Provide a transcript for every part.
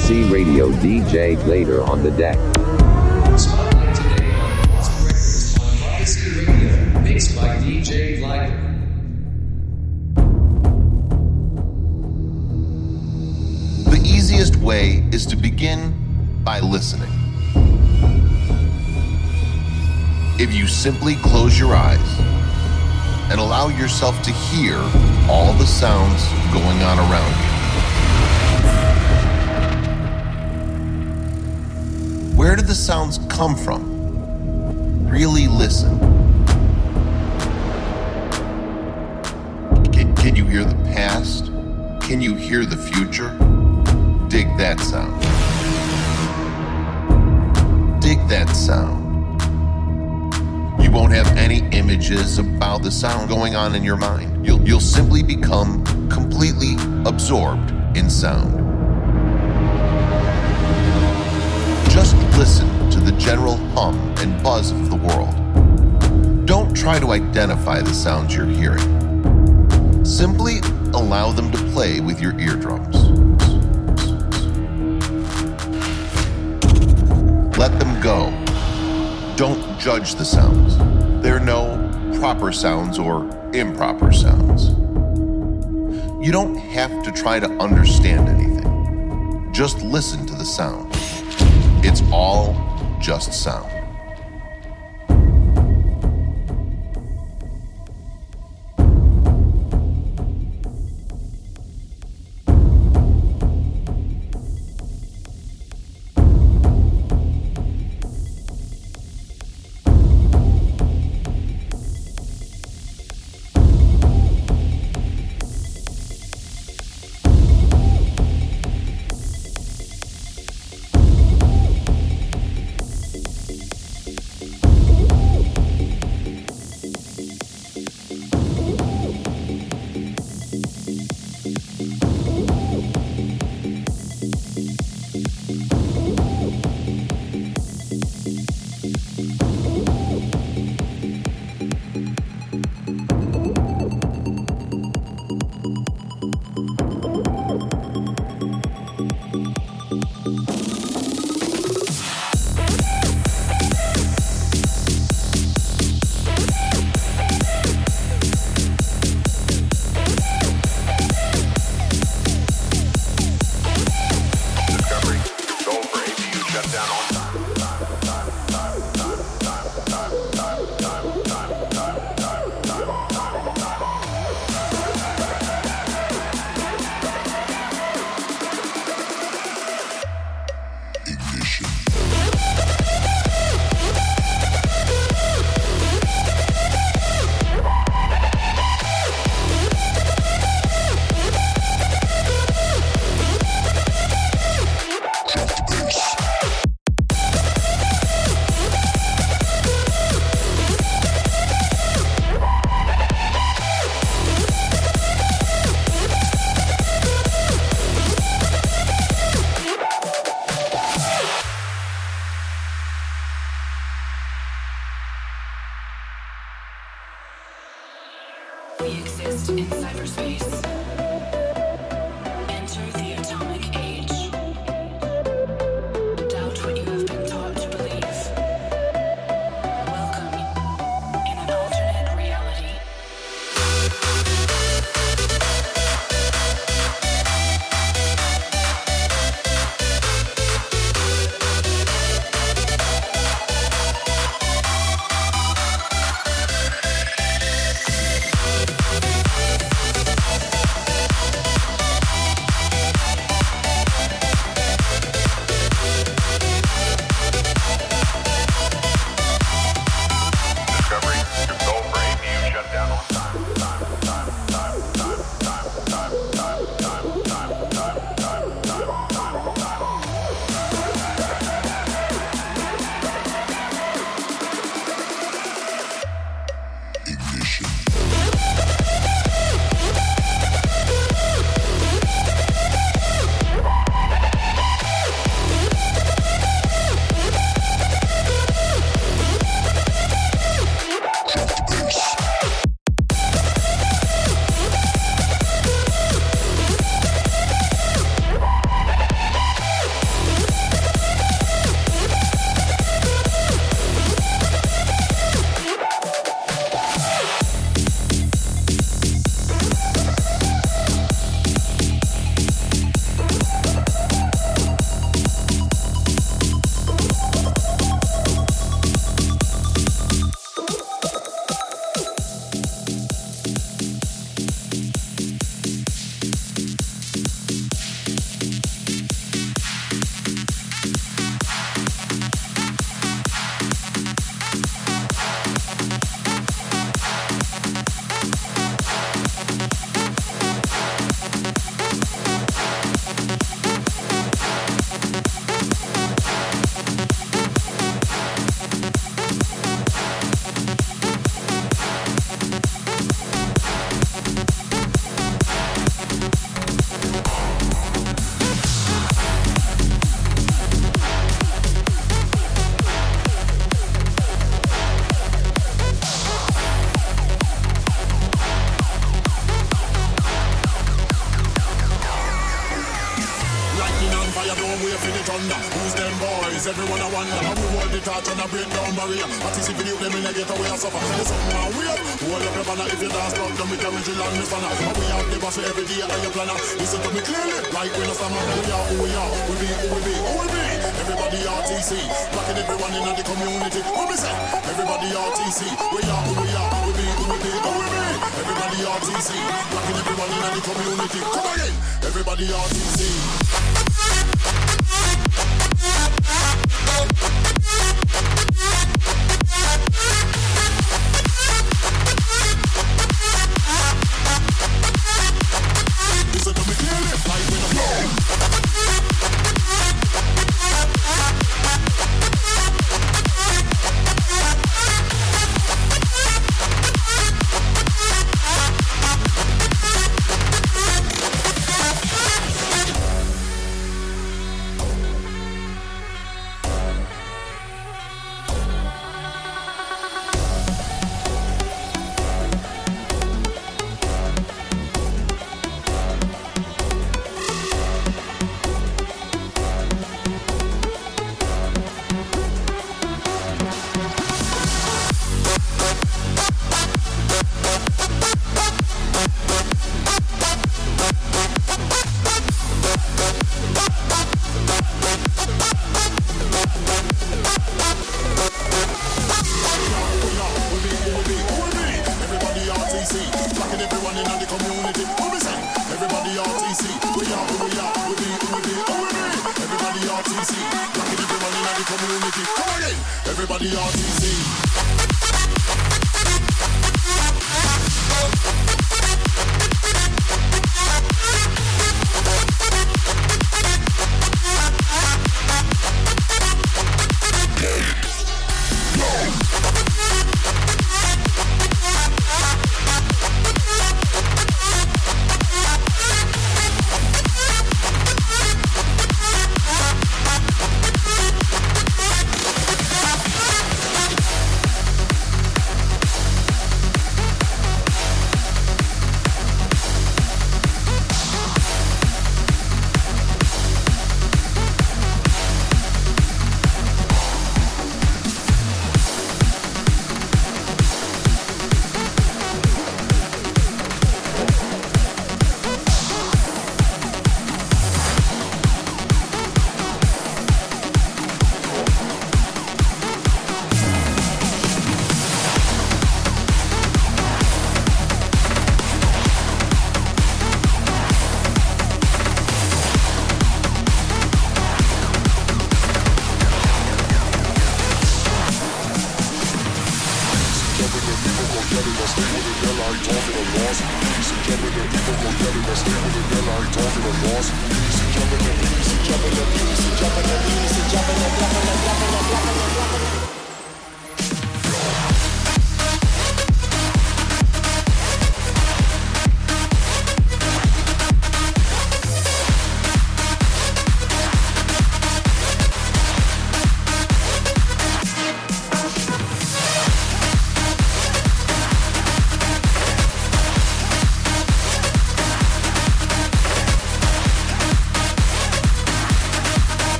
Odyssey Radio DJ Glader on the deck. The easiest way is to begin by listening. If you simply close your eyes and allow yourself to hear all the sounds going on around you. Where did the sounds come from? Really listen. Can, can you hear the past? Can you hear the future? Dig that sound. Dig that sound. You won't have any images about the sound going on in your mind. You'll, you'll simply become completely absorbed in sound. Just listen to the general hum and buzz of the world. Don't try to identify the sounds you're hearing. Simply allow them to play with your eardrums. Let them go. Don't judge the sounds. There are no proper sounds or improper sounds. You don't have to try to understand anything. Just listen to the sound. It's all just sound. We exist in cyberspace.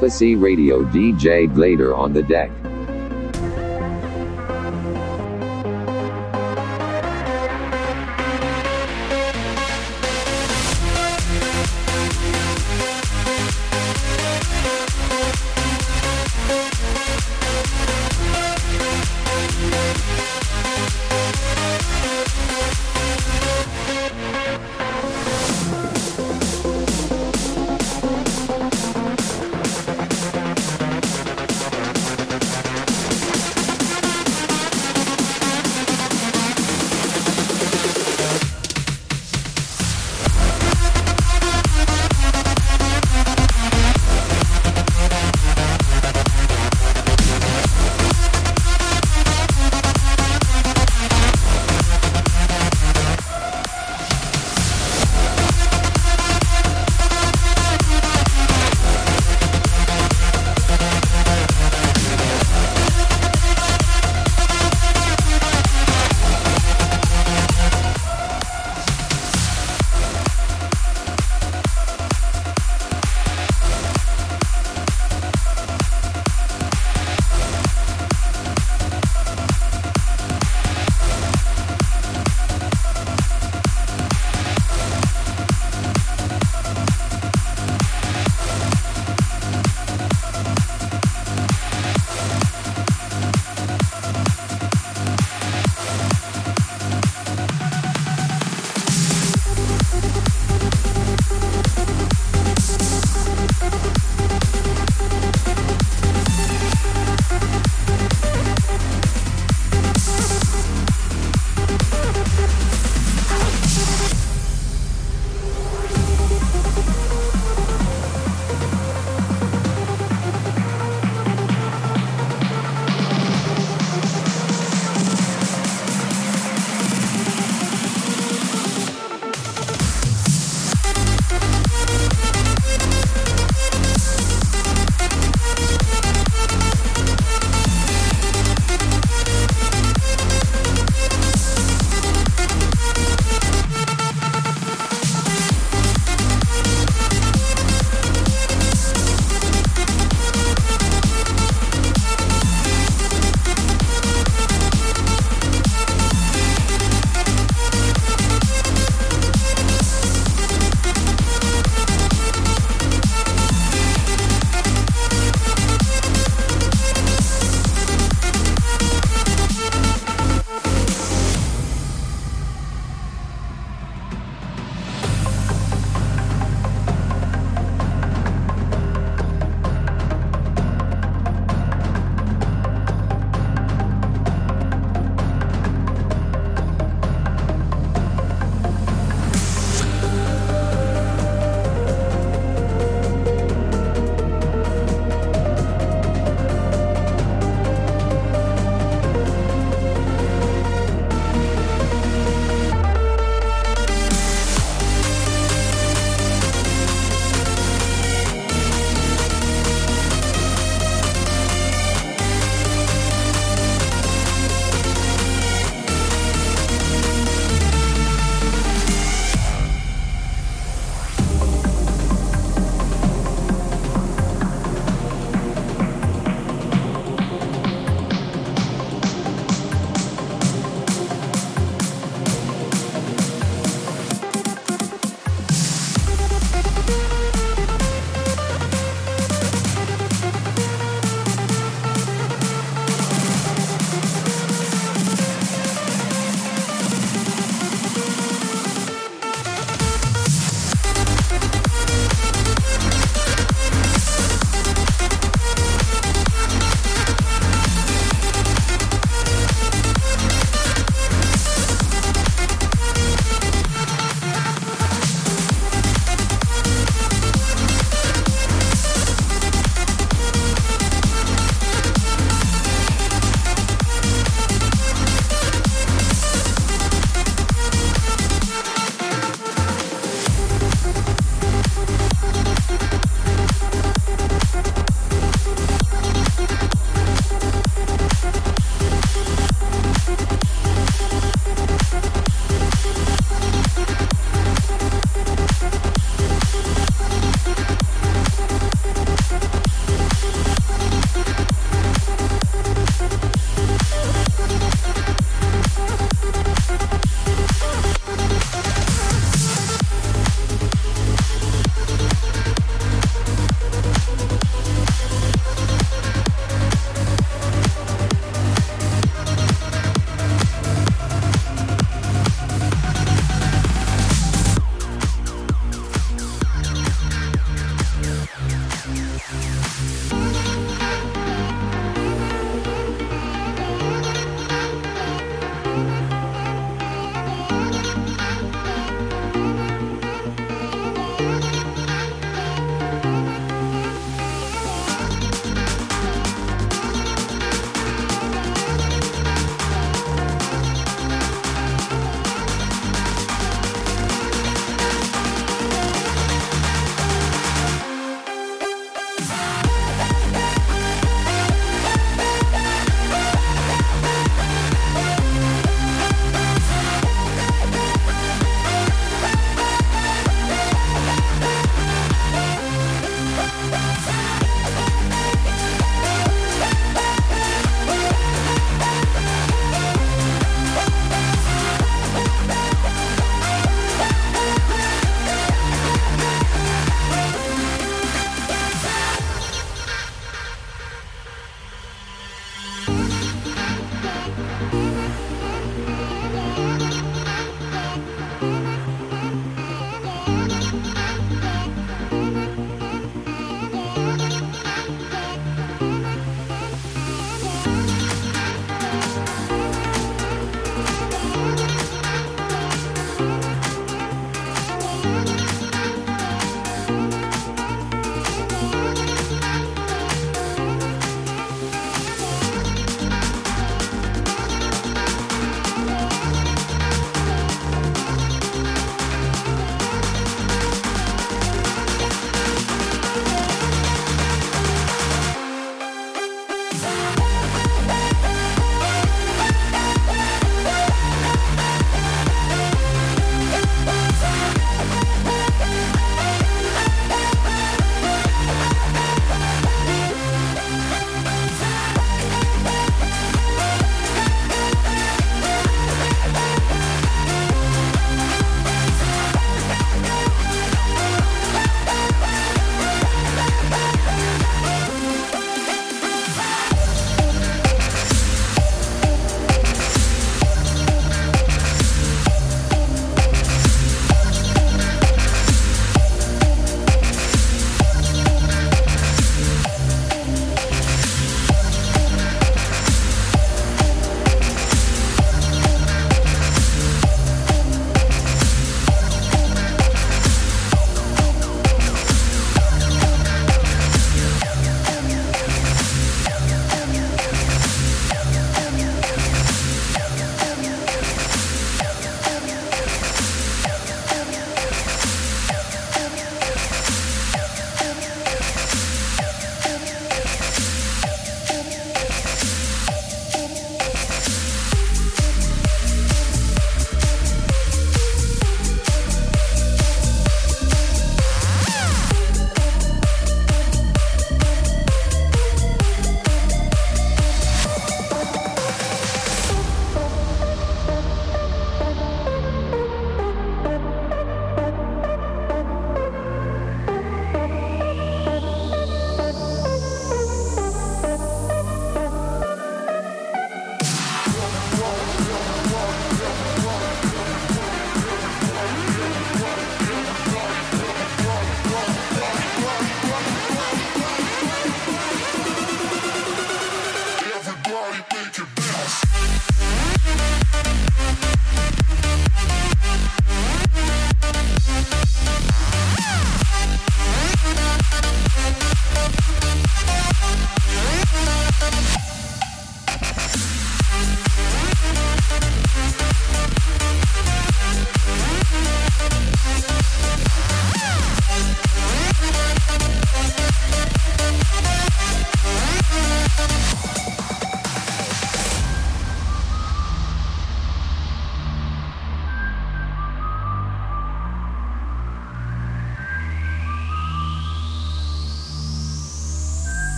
Prophecy Radio DJ Glader on the deck.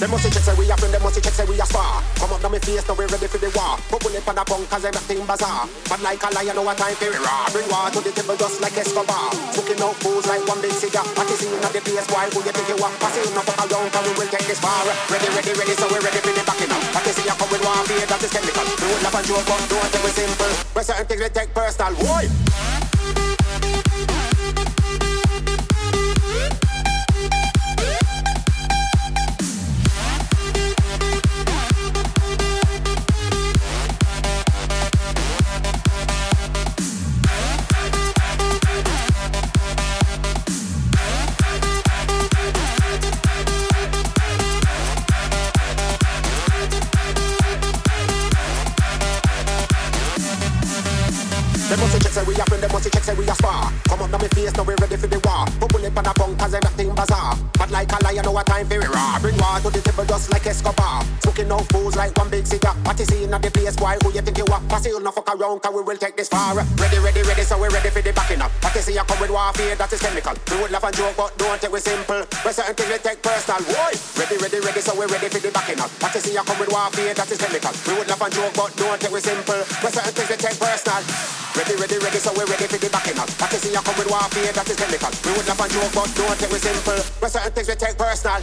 Them must check say we a friend, them must check say we a spar. Come up now me face, now we ready for the war. Bubble up on the bunk, cause everything bazaar. But like a lion, what time for raw. Bring war to the table just like Escobar. Smoking out fools like one big cigar. You see in the place, why who you think you are? Pass it enough fuck around, cause we will take this far. Ready, ready, ready, so we ready for the backing up. What you see, you come with one beer, that is chemical. Do it laugh and joke, but take it simple. But certain things we take personal. Why? Up now we ready for the war. Bubble up on the bunk, cause everything bazaar. But like a lion, know what time for it raw. Bring war to the table just like Escobar. Smoking out fools like one big cigar. What you see in the place, boy, who you think you are? Pass it no fuck around, cause we will take this far. Ready, ready, ready, so we ready for the backing up. What you see, you come with warfare, that is chemical. We would laugh and joke, but don't take it simple. But certain things we take personal. Boy, ready, ready, ready, so we ready for the backing up. What you see, you come with warfare, that is chemical. We would laugh and joke, but don't take it simple. But certain things we take personal. Ready, ready, ready, so we ready for the backing up. What you see, you come with warfare, that is chemical. We would laugh and joke, but don't take it simple. But certain things we take personal.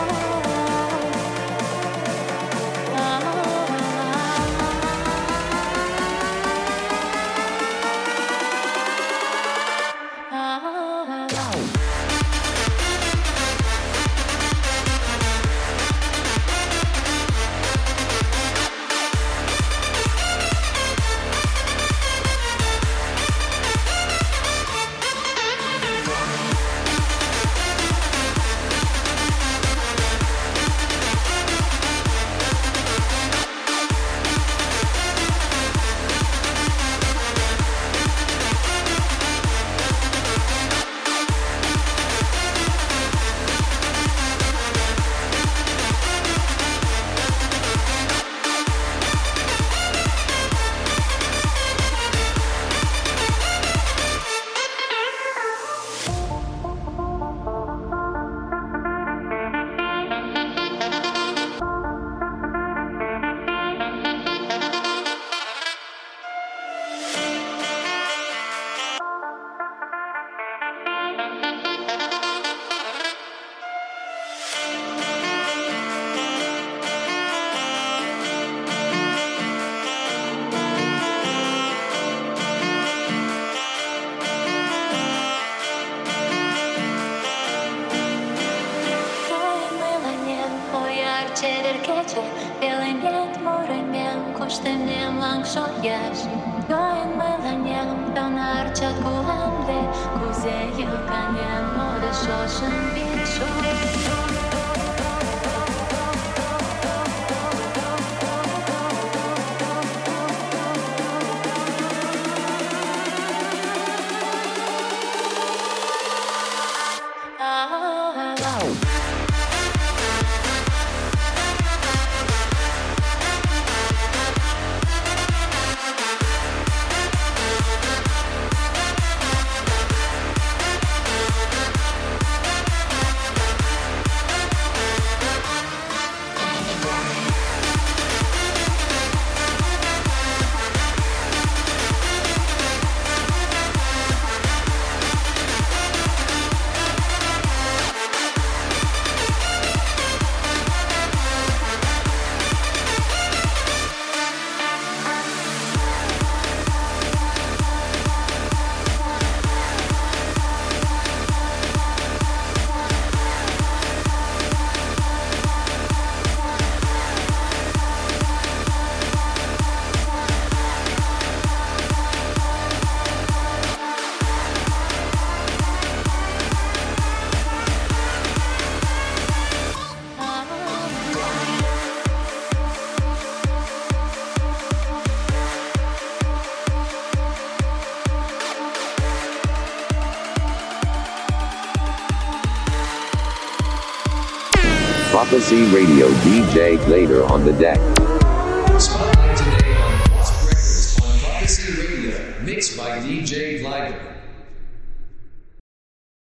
moștenim lankšojești Goin melanem donarčat kuhamde Kuzeju kanem mode šošen biču Prophecy Radio DJ Glader on the deck. Spotlight today on Lost Records on Prophecy Radio, mixed by DJ.